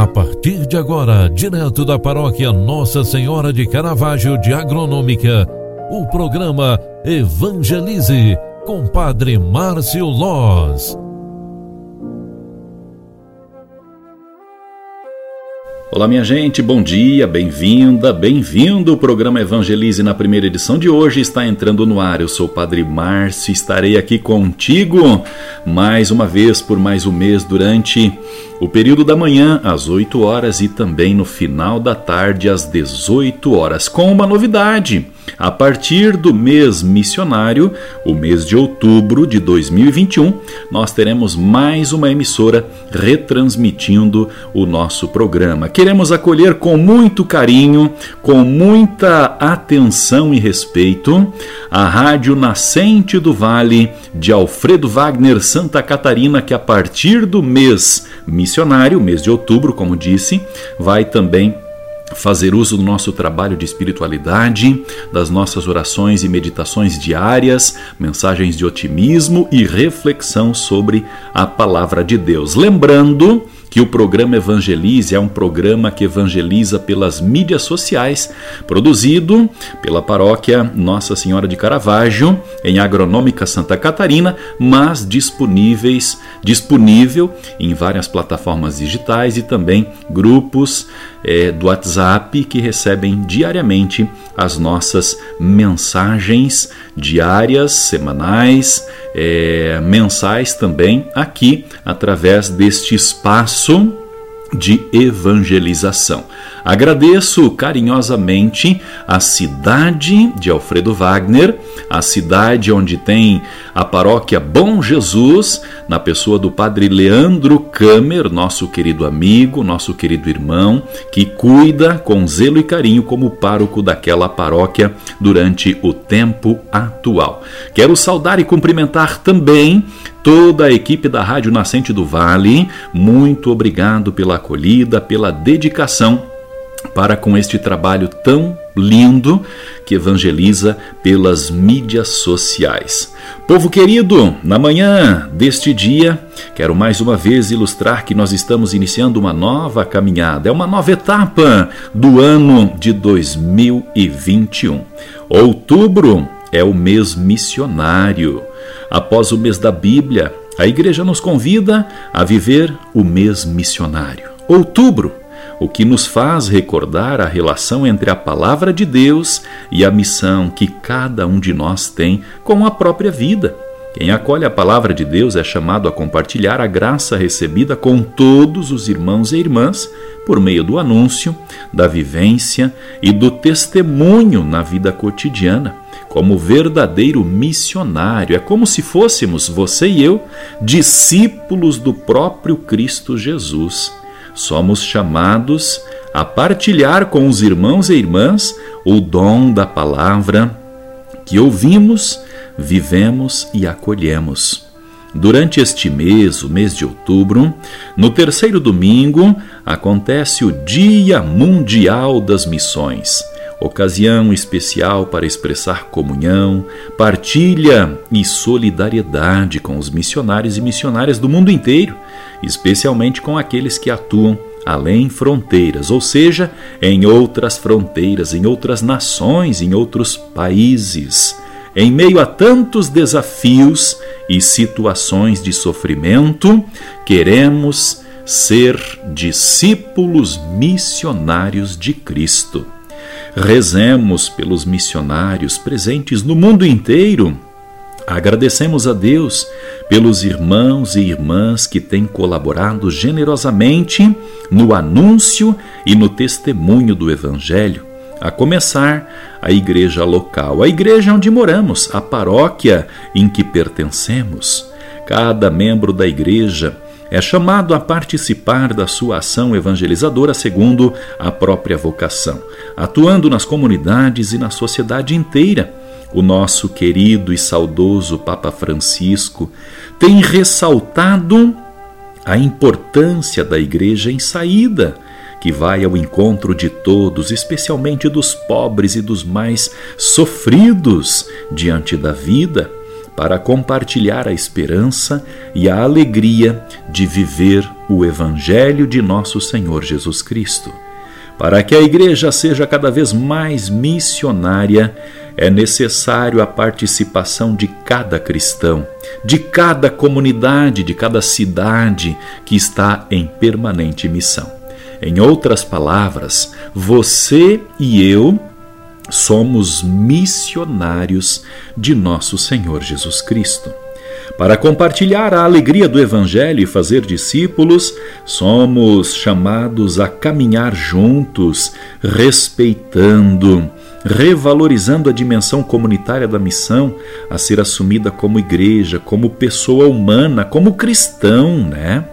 A partir de agora, direto da paróquia Nossa Senhora de Caravaggio de Agronômica, o programa Evangelize com Padre Márcio Loz. Olá, minha gente, bom dia, bem-vinda, bem-vindo. O programa Evangelize na primeira edição de hoje está entrando no ar. Eu sou o Padre Márcio, estarei aqui contigo mais uma vez por mais um mês durante o período da manhã às 8 horas e também no final da tarde às 18 horas, com uma novidade. A partir do mês missionário, o mês de outubro de 2021, nós teremos mais uma emissora retransmitindo o nosso programa. Queremos acolher com muito carinho, com muita atenção e respeito, a Rádio Nascente do Vale de Alfredo Wagner Santa Catarina, que a partir do mês missionário, mês de outubro, como disse, vai também fazer uso do nosso trabalho de espiritualidade, das nossas orações e meditações diárias, mensagens de otimismo e reflexão sobre a palavra de Deus. Lembrando que o programa Evangelize é um programa que evangeliza pelas mídias sociais, produzido pela paróquia Nossa Senhora de Caravaggio, em Agronômica Santa Catarina, mas disponíveis, disponível em várias plataformas digitais e também grupos é, do WhatsApp que recebem diariamente as nossas mensagens diárias, semanais, é, mensais também, aqui através deste espaço de evangelização. Agradeço carinhosamente a cidade de Alfredo Wagner, a cidade onde tem a paróquia Bom Jesus, na pessoa do padre Leandro Kamer, nosso querido amigo, nosso querido irmão, que cuida com zelo e carinho como pároco daquela paróquia durante o tempo atual. Quero saudar e cumprimentar também toda a equipe da Rádio Nascente do Vale. Muito obrigado pela acolhida, pela dedicação para com este trabalho tão lindo que evangeliza pelas mídias sociais. Povo querido, na manhã deste dia, quero mais uma vez ilustrar que nós estamos iniciando uma nova caminhada, é uma nova etapa do ano de 2021. Outubro é o mês missionário. Após o mês da Bíblia, a igreja nos convida a viver o mês missionário. Outubro o que nos faz recordar a relação entre a palavra de Deus e a missão que cada um de nós tem com a própria vida. Quem acolhe a palavra de Deus é chamado a compartilhar a graça recebida com todos os irmãos e irmãs por meio do anúncio, da vivência e do testemunho na vida cotidiana. Como verdadeiro missionário, é como se fôssemos, você e eu, discípulos do próprio Cristo Jesus somos chamados a partilhar com os irmãos e irmãs o dom da palavra que ouvimos, vivemos e acolhemos. Durante este mês, o mês de outubro, no terceiro domingo, acontece o Dia Mundial das Missões, ocasião especial para expressar comunhão, partilha e solidariedade com os missionários e missionárias do mundo inteiro especialmente com aqueles que atuam além fronteiras, ou seja, em outras fronteiras, em outras nações, em outros países. Em meio a tantos desafios e situações de sofrimento, queremos ser discípulos missionários de Cristo. Rezemos pelos missionários presentes no mundo inteiro Agradecemos a Deus pelos irmãos e irmãs que têm colaborado generosamente no anúncio e no testemunho do Evangelho, a começar a igreja local, a igreja onde moramos, a paróquia em que pertencemos. Cada membro da igreja é chamado a participar da sua ação evangelizadora segundo a própria vocação, atuando nas comunidades e na sociedade inteira. O nosso querido e saudoso Papa Francisco tem ressaltado a importância da igreja em saída, que vai ao encontro de todos, especialmente dos pobres e dos mais sofridos diante da vida, para compartilhar a esperança e a alegria de viver o Evangelho de nosso Senhor Jesus Cristo. Para que a igreja seja cada vez mais missionária, é necessário a participação de cada cristão, de cada comunidade, de cada cidade que está em permanente missão. Em outras palavras, você e eu somos missionários de nosso Senhor Jesus Cristo. Para compartilhar a alegria do Evangelho e fazer discípulos, somos chamados a caminhar juntos, respeitando, revalorizando a dimensão comunitária da missão a ser assumida como igreja, como pessoa humana, como cristão, né?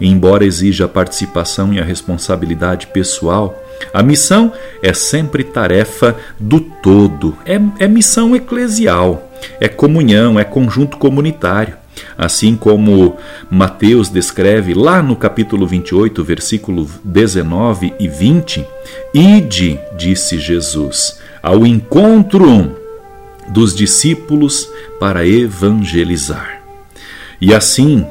Embora exija a participação e a responsabilidade pessoal, a missão é sempre tarefa do todo, é, é missão eclesial, é comunhão, é conjunto comunitário. Assim como Mateus descreve lá no capítulo 28, versículo 19 e 20, Ide, disse Jesus, ao encontro dos discípulos para evangelizar. E assim,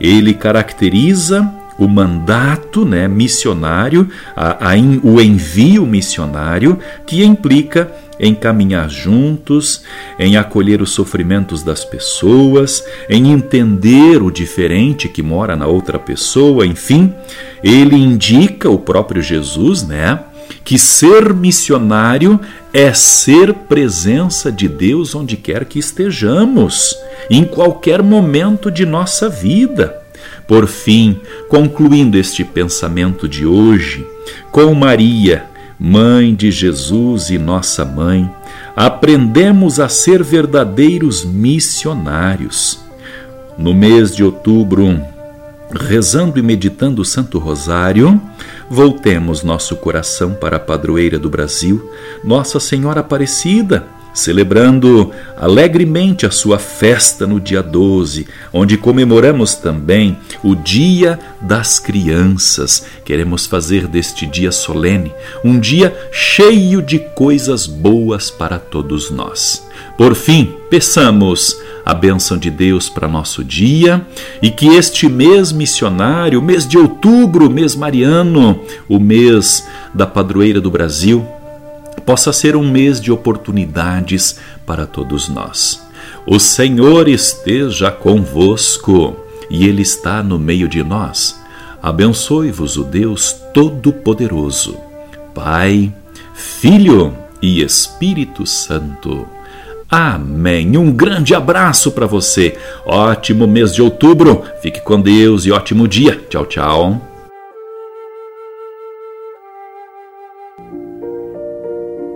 ele caracteriza o mandato né, missionário, a, a, o envio missionário, que implica em caminhar juntos, em acolher os sofrimentos das pessoas, em entender o diferente que mora na outra pessoa, enfim, ele indica o próprio Jesus, né? Que ser missionário é ser presença de Deus onde quer que estejamos, em qualquer momento de nossa vida. Por fim, concluindo este pensamento de hoje, com Maria, mãe de Jesus e nossa mãe, aprendemos a ser verdadeiros missionários. No mês de outubro, rezando e meditando o Santo Rosário, voltemos nosso coração para a padroeira do Brasil, Nossa Senhora Aparecida celebrando alegremente a sua festa no dia 12, onde comemoramos também o Dia das Crianças. Queremos fazer deste dia solene um dia cheio de coisas boas para todos nós. Por fim, peçamos a bênção de Deus para nosso dia e que este mês missionário, mês de outubro, mês mariano, o mês da padroeira do Brasil, possa ser um mês de oportunidades para todos nós. O Senhor esteja convosco e Ele está no meio de nós. Abençoe-vos o Deus Todo-Poderoso, Pai, Filho e Espírito Santo. Amém. Um grande abraço para você. Ótimo mês de outubro. Fique com Deus e ótimo dia. Tchau, tchau.